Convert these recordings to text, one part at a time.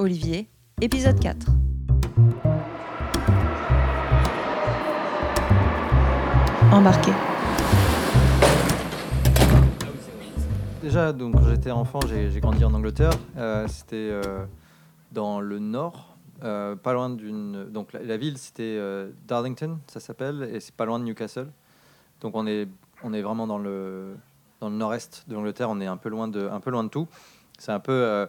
Olivier, épisode 4. Embarqué. Déjà, donc, quand j'étais enfant, j'ai grandi en Angleterre. Euh, c'était euh, dans le nord, euh, pas loin d'une. Donc, la, la ville, c'était Darlington, ça s'appelle, et c'est pas loin de Newcastle. Donc, on est, on est vraiment dans le, dans le nord-est de l'Angleterre. On est un peu loin de, un peu loin de tout. C'est un peu.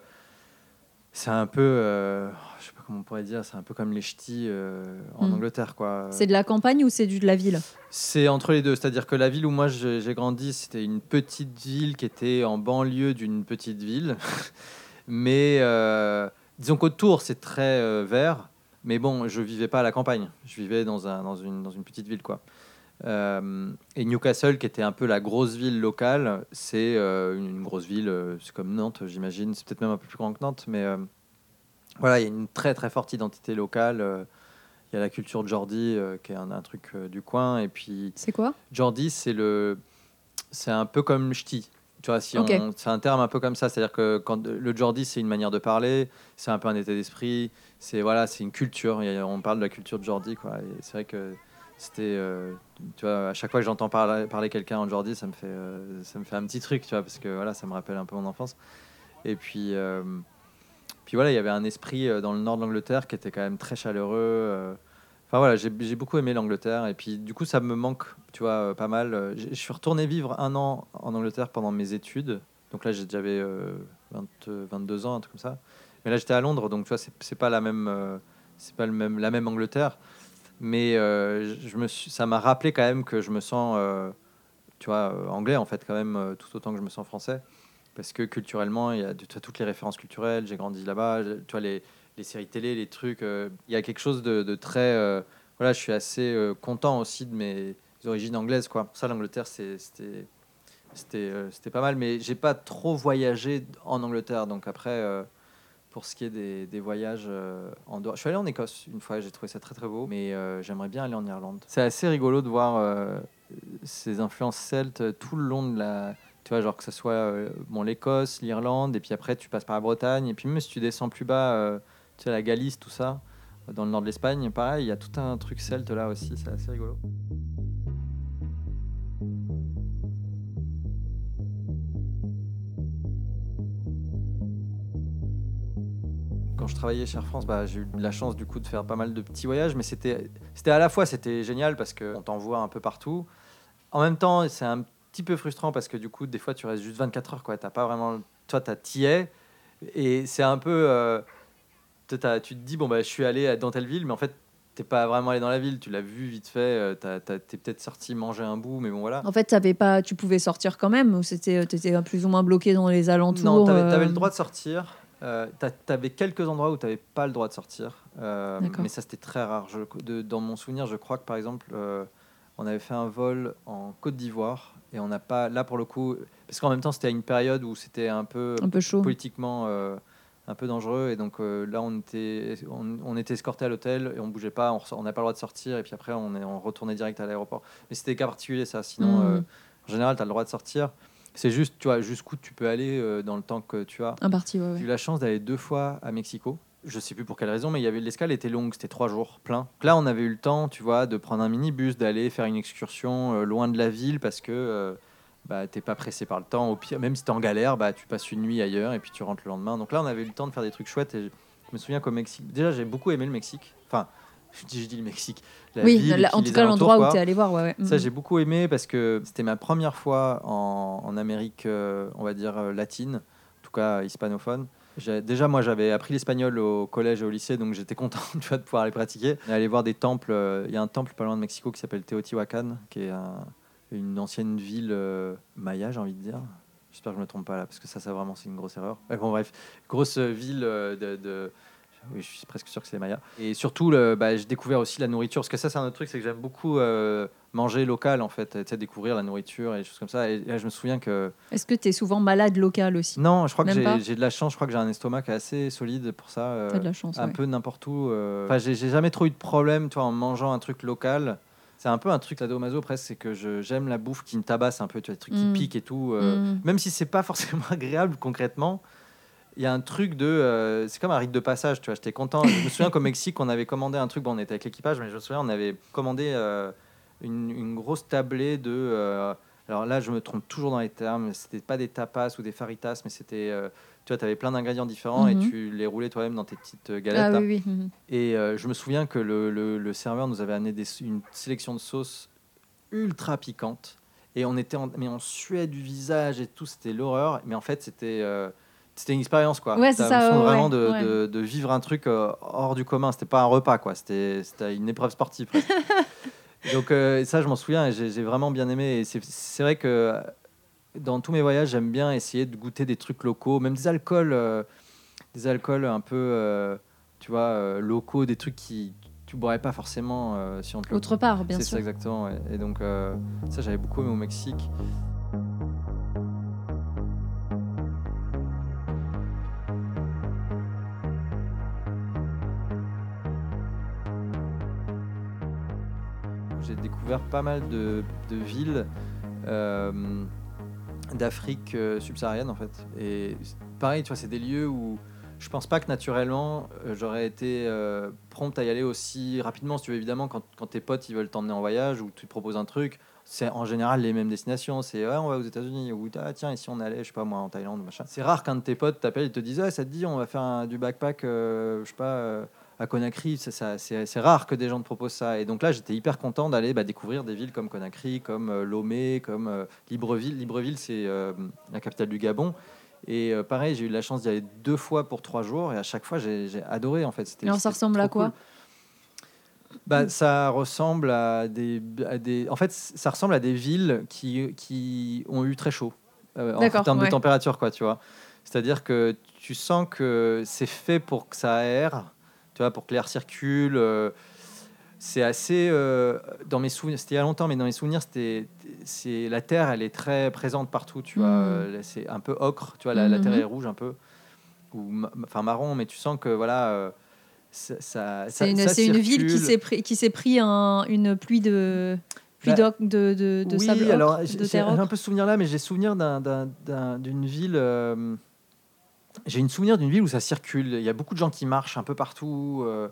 C'est un peu. euh, je sais pas comment on pourrait dire, c'est un peu comme les ch'tis euh, en Mm. Angleterre, quoi. C'est de la campagne ou c'est du de la ville? C'est entre les deux, c'est-à-dire que la ville où moi j'ai j'ai grandi, c'était une petite ville qui était en banlieue d'une petite ville. mais euh, disons qu'autour c'est très euh, vert, mais bon, je vivais pas à la campagne, je vivais dans, un, dans, une, dans une petite ville quoi. Euh, et Newcastle, qui était un peu la grosse ville locale, c'est euh, une, grosse ville, euh, c'est comme Nantes, j'imagine, c'est peut-être même un peu plus grand que Nantes, mais voilà, il y a une très très forte identité locale. il y a la culture Geordie, euh, qui est un, un truc du coin, et puis C'est quoi? Geordie, c'est le, c'est un peu comme ch'ti. Tu vois, si Ok. on, c'est un terme un peu comme ça, c'est-à-dire que quand le Geordie, c'est une manière de parler, c'est un peu un état d'esprit, c'est voilà, c'est une culture. On parle de la culture de Geordie, quoi. Et c'est vrai que c'était, euh, tu vois, à chaque fois que j'entends parler, quelqu'un en Geordie, ça me fait, euh, ça me fait un petit truc, tu vois, parce que voilà, ça me rappelle un peu mon enfance. Et puis, euh, puis voilà, il y avait un esprit dans le nord de l'Angleterre qui était quand même très chaleureux. Enfin voilà, j'ai j'ai beaucoup aimé l'Angleterre et puis du coup ça me manque, tu vois, pas mal. Je suis retourné vivre un an en Angleterre pendant mes études. Donc là j'avais euh, 20, euh, 22 ans, un truc comme ça. Mais là j'étais à Londres, donc tu vois c'est pas la même, c'est pas le même, la même Angleterre. Mais euh, ça m'a rappelé quand même que je me sens, euh, tu vois, euh, anglais en fait quand même tout autant que je me sens français. Parce que culturellement, il y a toutes les références culturelles. J'ai grandi là-bas. Tu vois les, les séries télé, les trucs. Il y a quelque chose de, de très. voilà, je suis assez content aussi de mes origines anglaises, quoi. Ça, l'Angleterre, c'était. C'était pas mal, mais j'ai pas trop voyagé en Angleterre. Donc après, pour ce qui est des, voyages euh, en dehors, je suis allé en Écosse une fois, j'ai trouvé ça très très beau, mais euh, j'aimerais bien aller en Irlande. C'est assez rigolo de voir euh, ces influences celtes tout le long de la, tu vois, genre que ce soit bon, l'Écosse, l'Irlande, et puis après tu passes par la Bretagne, et puis même si tu descends plus bas, tu sais, la Galice, tout ça, dans le nord de l'Espagne, pareil, il y a tout un truc celte là aussi, c'est assez rigolo. Quand je travaillais chez Air France, bah, j'ai eu la chance du coup de faire pas mal de petits voyages, mais c'était à la fois c'était génial parce qu'on t'envoie un peu partout. En même temps, c'est un petit peu frustrant parce que du coup, des fois, tu restes juste 24 heures. Quoi. T'as pas vraiment. Toi, tu es. Et c'est un peu. euh, tu te dis, bon, bah, je suis allé dans telle ville, mais en fait, t'es pas vraiment allé dans la ville. Tu l'as vu vite fait. euh, T'es peut-être sorti manger un bout, mais bon, voilà. En fait, t'avais pas, tu pouvais sortir quand même ou c'était, t'étais plus ou moins bloqué dans les alentours Non, t'avais euh, avais le droit de sortir. Euh, t'a- T'avais quelques endroits où t'avais pas le droit de sortir, euh, mais ça c'était très rare. Je- de- dans mon souvenir, je crois que par exemple, euh, on avait fait un vol en Côte d'Ivoire et on n'a pas là pour le coup, parce qu'en même temps c'était à une période où c'était un peu un peu chaud. politiquement euh, un peu dangereux et donc là on était on, on était escorté à l'hôtel et on bougeait pas, on n'a pas le droit de sortir et puis après on est on retournait direct à l'aéroport. Mais c'était cas particuliers ça. Sinon, euh, en général, tu as le droit de sortir. C'est juste, tu vois, jusqu'où tu peux aller euh, dans le temps que tu as. Un parti, ouais, J'ai ouais. eu la chance d'aller deux fois à Mexico. Je sais plus pour quelle raison, mais il y avait l'escale était longue, c'était trois jours plein. Donc là, on avait eu le temps, tu vois, de prendre un minibus, d'aller faire une excursion euh, loin de la ville parce que euh, bah, t'es pas pressé par le temps. Au pire, même si t'es en galère, bah, tu passes une nuit ailleurs et puis tu rentres le lendemain. Donc là, on avait eu le temps de faire des trucs chouettes. Et je me souviens qu'au Mexique, déjà, j'ai beaucoup aimé le Mexique. Enfin, je dis, je dis le Mexique. La Oui, ville en les tout cas, l'endroit où quoi. t'es allé voir, ouais, ouais. Ça, Mhm. j'ai beaucoup aimé parce que c'était ma première fois en, en Amérique, euh, on va dire, euh, latine, en tout cas hispanophone. Déjà, moi, j'avais appris l'espagnol au collège et au lycée, donc j'étais content tu vois, de pouvoir aller pratiquer. Et aller voir des temples. euh, Il y a un temple pas loin de Mexico qui s'appelle Teotihuacan, qui est un- une ancienne ville euh, maya, j'ai envie de dire. J'espère que je me trompe pas là, parce que ça, ça vraiment, c'est une grosse erreur. Bon, bref, grosse ville euh, de. de- oui, je suis presque sûr que c'est les Mayas. Et surtout, le, bah, j'ai découvert aussi la nourriture, parce que ça, c'est un autre truc, c'est que j'aime beaucoup euh, manger local, en fait, tu sais, découvrir la nourriture et des choses comme ça. Et, là, je me souviens que. Est-ce que t'es souvent malade local aussi? Non, je crois que Même j'ai j'ai de la chance, je crois que j'ai un estomac assez solide pour ça. euh, T'as de la chance, un ouais. peu n'importe où. euh. Enfin, j'ai j'ai jamais trop eu de problème, tu vois, en mangeant un truc local. C'est un peu un truc sadomaso presque, c'est que je- j'aime la bouffe qui me tabasse un peu, tu vois, des trucs Mm. qui piquent et tout. euh, Mm. Même si c'est pas forcément agréable concrètement, il y a un truc de. euh, c'est comme un rite de passage, tu vois. J'étais content. Je me souviens qu'au Mexique, on avait commandé un truc. Bon, on était avec l'équipage, mais je me souviens, on avait commandé euh, une, une grosse tablée de. euh, alors là, je me trompe toujours dans les termes. C'était pas des tapas ou des faritas, mais c'était. tu vois, tu avais plein d'ingrédients différents et Mhm. tu les roulais toi-même dans tes petites euh, galettes. Ah là. oui, oui. mhm. Et je me souviens que le, le- le serveur nous avait amené des- une sélection de sauces ultra piquantes. Et on était en, mais on suait du visage et tout, c'était l'horreur. Mais en fait, c'était c'était une expérience quoi. Ouais, c'est ça, ouais, vraiment de, ouais. de- de vivre un truc euh, hors du commun. C'était pas un repas quoi. C'était c'était une épreuve sportive. Donc euh, ça, je m'en souviens et j'ai vraiment bien aimé. Et c'est c'est vrai que dans tous mes voyages, j'aime bien essayer de goûter des trucs locaux, même des alcools, euh, des alcools un peu, tu vois, locaux, des trucs qui tu boirais pas forcément si on te le- Autre part, bien C'est sûr. ça exactement. Et donc ça, j'avais beaucoup aimé au Mexique. Pas mal de, de villes euh, d'Afrique euh, subsaharienne en fait. Et pareil, tu vois, c'est des lieux où je pense pas que naturellement euh, j'aurais été euh, prompt à y aller aussi rapidement. Si tu veux, évidemment, quand, quand tes potes ils veulent t'emmener en voyage ou tu proposes un truc, c'est en général les mêmes destinations. C'est ouais, on va aux États-Unis ou ah, tiens, ici on allait, je sais pas moi, en Thaïlande, machin. C'est rare qu'un de tes potes t'appelle et te dise ah, ça te dit, on va faire du backpack, je sais pas. À Conakry, c'est rare que des gens te proposent ça. Et donc là, j'étais hyper content d'aller bah, découvrir des villes comme Conakry, comme euh, Lomé, comme euh, Libreville. Libreville, c'est euh, la capitale du Gabon. Et pareil, j'ai eu la chance d'y aller deux fois pour trois jours. Et à chaque fois, j'ai adoré en fait. C'était- Et alors, ça ressemble à quoi cool. bah, Ça ressemble à des, à des. En fait, ça ressemble à des villes qui, qui ont eu très chaud euh, en termes ouais. de température, quoi, tu vois. C'est-à-dire que tu sens que c'est fait pour que ça aère, tu vois, pour que l'air circule. euh, c'est assez euh, dans mes souvenirs. C'était il y a longtemps, mais dans mes souvenirs, c'était c'est la terre, elle est très présente partout, tu vois. Euh, C'est un peu ocre, tu vois. La, la terre est rouge un peu ou enfin marron, mais tu sens que voilà. ça, ça- C'est une, ça une ville qui s'est pris, qui s'est pris un- une pluie de pluie Bah, de, de, de oui, sable ocre, alors de j'ai un peu ce souvenir là, mais j'ai souvenir d'un- d'un- d'un- d'une ville. euh, j'ai une souvenir d'une ville où ça circule. Il y a beaucoup de gens qui marchent un peu partout. euh,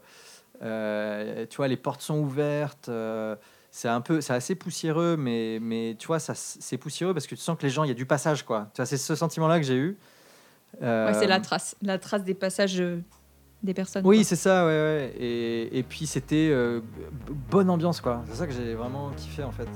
euh, tu vois, les portes sont ouvertes. euh, c'est un peu, c'est assez poussiéreux, mais mais tu vois, ça c'est poussiéreux parce que tu sens que les gens, il y a du passage, quoi. Tu vois, c'est ce sentiment-là que j'ai eu. Ouais, c'est la trace, la trace des passages des personnes. Oui, c'est ça, ouais, ouais. Et, et puis c'était euh, bonne ambiance, quoi. C'est ça que j'ai vraiment kiffé, en fait.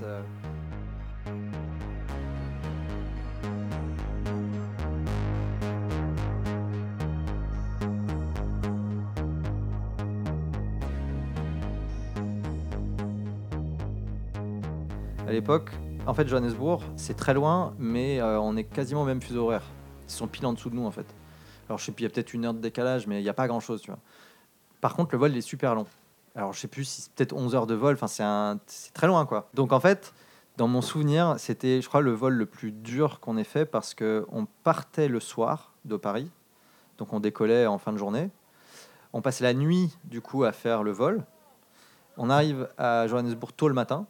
L'époque, en fait, Johannesburg, c'est très loin, mais euh, on est quasiment au même fuseau horaire. Ils sont pile en dessous de nous, en fait. Alors, je sais plus, il y a peut-être une heure de décalage, mais il n'y a pas grand-chose, tu vois. Par contre, le vol il est super long. Alors, je sais plus si c'est peut-être 11 heures de vol, enfin, c'est un... c'est très loin, quoi. Donc, en fait, dans mon souvenir, c'était, je crois, le vol le plus dur qu'on ait fait parce qu'on partait le soir de Paris, donc on décollait en fin de journée. On passait la nuit, du coup, à faire le vol. On arrive à Johannesburg tôt le matin.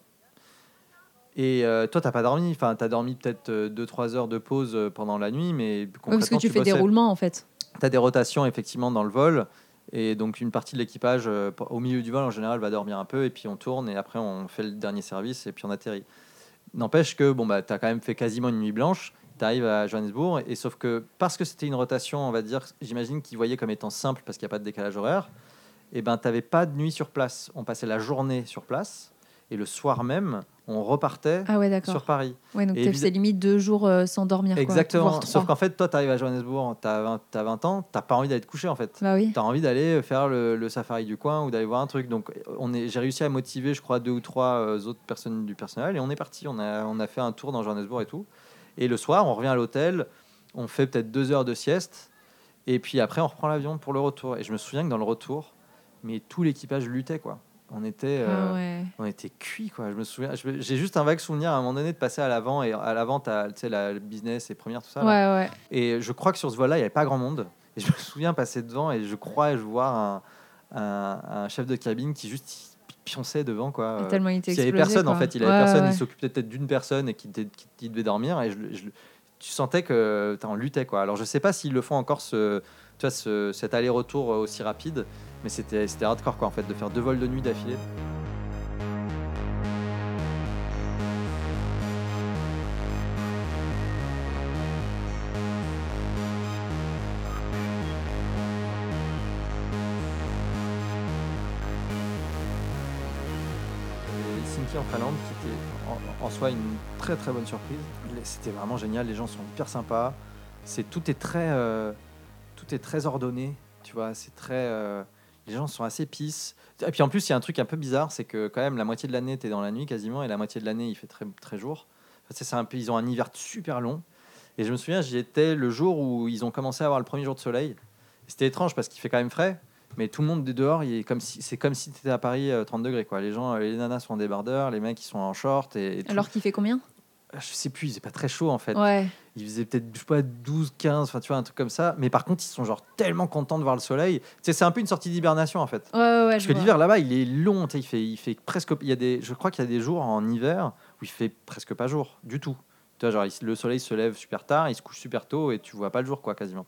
Et euh, toi, t'as pas dormi. Enfin, t'as dormi peut-être 2-3 heures de pause euh, pendant la nuit, mais Ouais, parce que concrètement, tu fais des roulements en fait. Tu as des rotations effectivement dans le vol. Et donc, une partie de l'équipage, euh, au milieu du vol, en général, va dormir un peu. Et puis, on tourne. Et après, on fait le dernier service. Et puis, on atterrit. N'empêche que bon, bah, tu as quand même fait quasiment une nuit blanche. Tu arrives à Johannesburg. Et sauf que parce que c'était une rotation, on va dire, j'imagine qu'ils voyaient comme étant simple parce qu'il n'y a pas de décalage horaire. Et ben, tu n'avais pas de nuit sur place. On passait la journée sur place. Et le soir même, on repartait Ah ouais, sur Paris. Ouais, donc c'est limite deux jours euh, sans dormir. Exactement. Sauf qu'en fait, toi, tu arrives à Johannesburg, tu as 20, t'as 20 ans, tu pas envie d'aller te coucher en fait. Bah oui. Tu as envie d'aller faire le, le safari du coin ou d'aller voir un truc. Donc, j'ai réussi à motiver, je crois, deux ou trois euh, autres personnes du personnel et on est parti. On a, on a fait un tour dans Johannesburg et tout. Et le soir, on revient à l'hôtel, on fait peut-être deux heures de sieste et puis après, on reprend l'avion pour le retour. Et je me souviens que dans le retour, mais tout l'équipage luttait quoi. On était, euh, Ah ouais. on était cuit quoi. Je me souviens, j'ai juste un vague souvenir à un moment donné de passer à l'avant et à l'avant, tu sais, la le business et première tout ça. Ouais, ouais. Et je crois que sur ce vol-là, il n'y avait pas grand monde. Et je me souviens passer devant et je crois je voir un, un, un chef de cabine qui juste pionçait devant. Quoi. Et Euh, tellement il était S'il n'y avait explosé, personne, en fait, il avait Ouais, personne, ouais. il s'occupait peut-être d'une personne et qui- qui devait dormir. Et je, je- tu sentais que tu en luttais quoi. Alors je sais pas s'ils le font encore ce, cet aller-retour aussi rapide, mais c'était hardcore quoi en fait de faire deux vols de nuit d'affilée. En Finlande, qui était en, soi une très très bonne surprise. C'était vraiment génial, les gens sont hyper sympas. C'est tout est très euh, tout est très ordonné, tu vois. C'est très euh, les gens sont assez peace. Et puis en plus, il y a un truc un peu bizarre, c'est que quand même la moitié de l'année t'es dans la nuit quasiment, et la moitié de l'année il fait très très jour. Enfin, c'est un peu, ils ont un hiver super long. Et je me souviens, j'y étais le jour où ils ont commencé à avoir le premier jour de soleil. C'était étrange parce qu'il fait quand même frais, mais tout le monde est dehors. il est comme si, c'est comme si tu étais à Paris euh, 30 degrés. Quoi. Les gens, euh, les nanas sont en débardeur, les mecs ils sont en short. Et, et. Alors qu'il fait combien? Je sais plus, il faisait pas très chaud en fait. Ouais. Il faisait peut-être, je sais pas, 12, 15, enfin tu vois, un truc comme ça. Mais par contre, ils sont genre tellement contents de voir le soleil. Tu sais, c'est un peu une sortie d'hibernation en fait. Ouais, ouais. Parce que l'hiver là-bas, il est long. tu sais, Il fait, il fait presque. Il y a des, je crois qu'il y a des jours en hiver où il fait presque pas jour du tout. Tu vois, genre il- le soleil se lève super tard, il se couche super tôt et tu vois pas le jour quoi quasiment.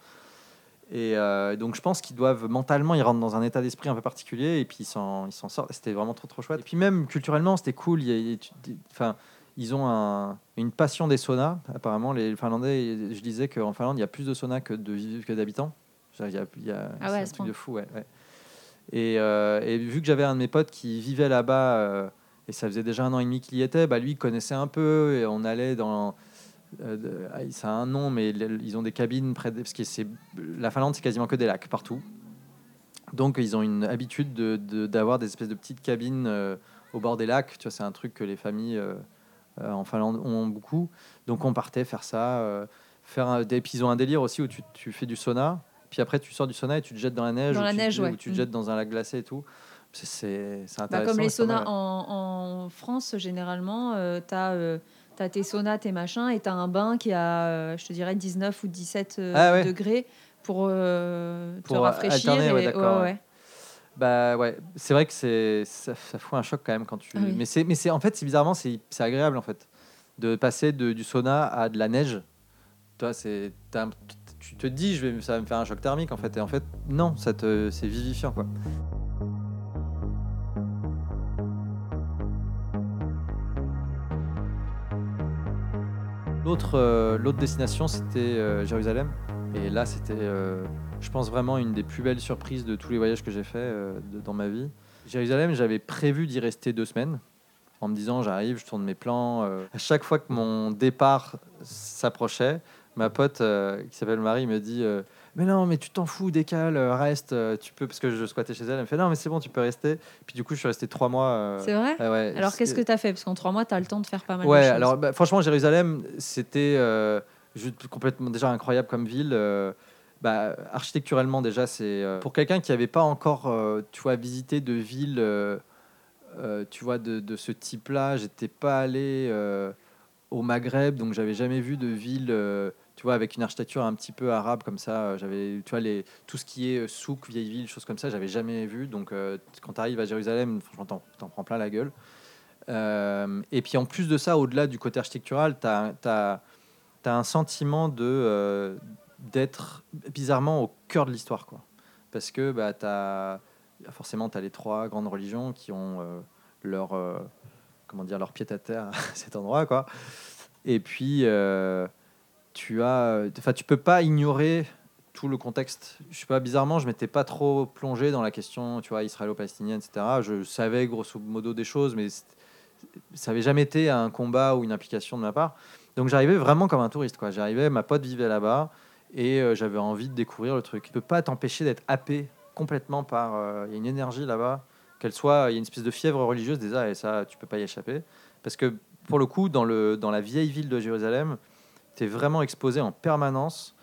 Et euh, donc je pense qu'ils doivent mentalement, ils rentrent dans un état d'esprit un peu particulier et puis ils s'en, ils s'en sortent. C'était vraiment trop trop chouette. Et puis même culturellement, c'était cool. Il y a- enfin, ils ont un- une passion des saunas. Apparemment, les Finlandais, je disais qu'en Finlande, il y a plus de saunas que, que d'habitants. Genre, Il y a, il y a- Ah ouais, un truc point. de fou, ouais. ouais. Et, euh, et vu que j'avais un de mes potes qui vivait là-bas, euh, et ça faisait déjà un an et demi qu'il y était, bah lui, il connaissait un peu, et on allait dans... euh, ah, ça a un nom, mais ils ont des cabines près de... Parce que c'est, la Finlande, c'est quasiment que des lacs partout. Donc, ils ont une habitude de- de- d'avoir des espèces de petites cabines au bord des lacs. Tu vois, c'est un truc que les familles en Finlande ont beaucoup. Donc, on partait faire ça. euh, faire un, des, ils ont un délire aussi où tu, tu fais du sauna. Puis après, tu sors du sauna et tu te jettes dans la neige. Dans ou la tu, neige, ouais. Ou tu te Mm. jettes dans un lac glacé et tout. C'est- Bah, intéressant. comme les saunas mal. en, en France, généralement, euh, tu as, tes saunas, tes machins, et tu as un bain qui a, euh, je te dirais, 19 ou 17 euh, Ah ouais. degrés pour, euh, te rafraîchir. alterner, ouais, et- ouais. Bah ouais, c'est vrai que c'est ça, ça fout un choc quand même quand tu. Ah oui. Mais c'est mais c'est en fait c'est bizarrement c'est c'est agréable en fait de passer de, du sauna à de la neige. Toi c'est tu te dis je vais ça va me faire un choc thermique en fait et en fait non ça te c'est vivifiant quoi. L'autre euh, l'autre destination c'était euh, Jérusalem et là c'était euh, je pense vraiment une des plus belles surprises de tous les voyages que j'ai fait euh, de- dans ma vie. Jérusalem, j'avais prévu d'y rester deux semaines en me disant j'arrive, je tourne mes plans. euh. À chaque fois que mon départ s'approchait, ma pote euh, qui s'appelle Marie me dit mais non mais tu t'en fous, décale, reste, tu peux parce que je squattais chez elle. Elle me fait non mais c'est bon, tu peux rester. Puis du coup je suis resté trois mois. euh, C'est vrai? ah ouais, Alors, qu'est-ce que tu as fait? Parce qu'en trois mois, tu as le temps de faire pas mal de Ouais, choses. alors bah, franchement, Jérusalem, c'était euh, complètement déjà incroyable comme ville. Bah, architecturellement, déjà, c'est euh, pour quelqu'un qui n'avait pas encore, euh, tu vois, visité de ville, euh, tu vois, de, ce type-là. J'étais pas allé au Maghreb, donc j'avais jamais vu de ville, tu vois, avec une architecture un petit peu arabe comme ça. J'avais, tu vois, les, tout ce qui est souk, vieille ville, choses comme ça, j'avais jamais vu. Donc, quand tu arrives à Jérusalem, franchement, t'en, prends plein la gueule. Et puis en plus de ça, au-delà du côté architectural, tu as, un sentiment de, d'être bizarrement au cœur de l'histoire. Quoi. Parce que bah, t'as- forcément, tu as les trois grandes religions qui ont euh, leur, euh, comment dire, leur pied à terre cet endroit. Quoi. Et puis, euh, tu as, enfin, tu peux pas ignorer tout le contexte. Je sais pas, bizarrement, je m'étais pas trop plongé dans la question, tu vois, israélo-palestinienne, etc. Je savais grosso modo des choses, mais ça avait jamais été un combat ou une implication de ma part. Donc j'arrivais vraiment comme un touriste, quoi. J'arrivais, ma pote vivait là-bas et euh, j'avais envie de découvrir le truc. Tu peux pas t'empêcher d'être happé complètement par. euh, Il y a une énergie là-bas, qu'elle soit, il y a une espèce de fièvre religieuse déjà, et ça, tu peux pas y échapper. Parce que pour le coup, dans, le, dans la vieille ville de Jérusalem, tu es vraiment exposé en permanence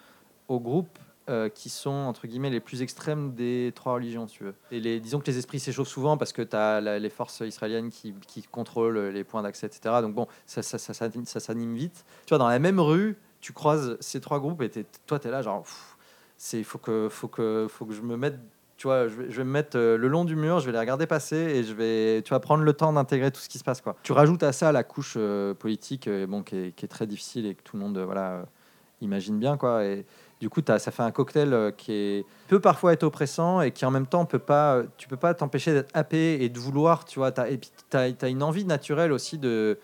aux groupes euh, qui sont entre guillemets les plus extrêmes des trois religions, tu veux. Et les, disons que les esprits s'échauffent souvent parce que tu as les forces israéliennes qui, qui contrôlent les points d'accès, etc. Donc bon, ça, ça, ça, ça s'anime vite. Tu vois, dans la même rue, tu croises ces trois groupes et toi, tu es là, genre, c'est faut que, faut, que, faut que je me mette. Tu vois, je vais, me mettre euh, le long du mur, je vais les regarder passer et je vais, tu vas prendre le temps d'intégrer tout ce qui se passe. Quoi. Tu rajoutes à ça la couche euh, politique euh, bon, qui, est, très difficile et que tout le monde voilà, imagine bien quoi. Et du coup, ça fait un cocktail qui est, peut parfois être oppressant et qui en même temps peut pas, tu peux pas t'empêcher d'être happé et de vouloir, tu vois. As, et puis tu as, une envie naturelle aussi de,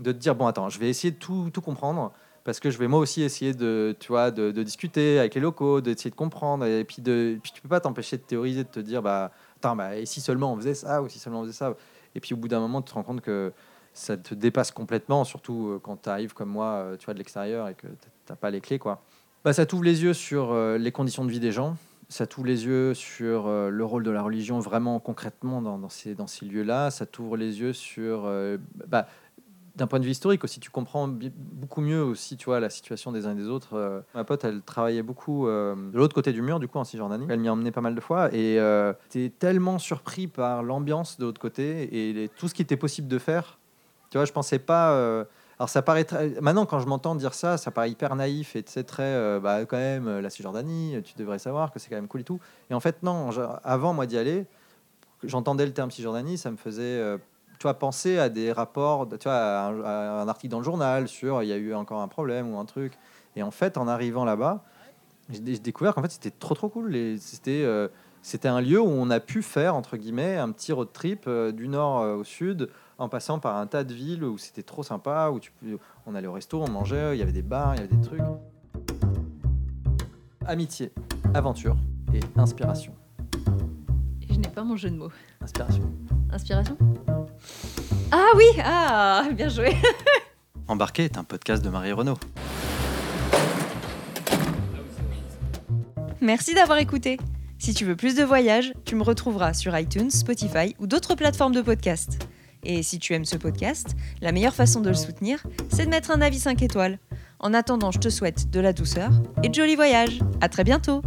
de te dire bon, attends, je vais essayer de tout, tout comprendre parce que je vais moi aussi essayer de, tu vois, de, discuter avec les locaux, d'essayer de comprendre. Et puis, de, puis tu peux pas t'empêcher de théoriser, de te dire bah, attends, bah, et si seulement on faisait ça ou si seulement on faisait ça? Et puis au bout d'un moment, tu te rends compte que ça te dépasse complètement, surtout euh, quand tu arrives comme moi, euh, tu vois, de l'extérieur et que tu n'as pas les clés, quoi. Bah, ça t'ouvre les yeux sur euh, les conditions de vie des gens, ça t'ouvre les yeux sur le rôle de la religion vraiment concrètement dans, dans ces, dans ces lieux-là, ça t'ouvre les yeux sur... bah, d'un point de vue historique aussi, tu comprends beaucoup mieux aussi, tu vois, la situation des uns et des autres. ma pote, elle travaillait beaucoup de l'autre côté du mur, du coup, en Cisjordanie. Elle m'y a emmené pas mal de fois et euh, tellement surpris par l'ambiance de l'autre côté et tout ce qui était possible de faire tu vois, je pensais pas. Euh, alors ça paraît maintenant quand je m'entends dire ça, ça paraît hyper naïf et c'est très euh, bah quand même la Cisjordanie, tu devrais savoir que c'est quand même cool et tout. Et en fait non, avant moi d'y aller, j'entendais le terme Cisjordanie, ça me faisait euh, tu vois penser à des rapports, tu vois à un, article dans le journal sur il y a eu encore un problème ou un truc. Et en fait en arrivant là-bas, j'ai découvert qu'en fait c'était trop trop cool. C'était c'était un lieu où on a pu faire entre guillemets un petit road trip du nord au sud en passant par un tas de villes où c'était trop sympa, où tu, on allait au resto, on mangeait, il y avait des bars, il y avait des trucs. Amitié, aventure et inspiration. Je n'ai pas mon jeu de mots. Inspiration. Inspiration? Ah oui Ah Bien joué Embarqué est un podcast de Marie Renaud. Merci d'avoir écouté. Si tu veux plus de voyages, tu me retrouveras sur iTunes, Spotify ou d'autres plateformes de podcast. Et si tu aimes ce podcast, la meilleure façon de le soutenir, c'est de mettre un avis 5 étoiles. En attendant, je te souhaite de la douceur et de jolis voyages. À très bientôt!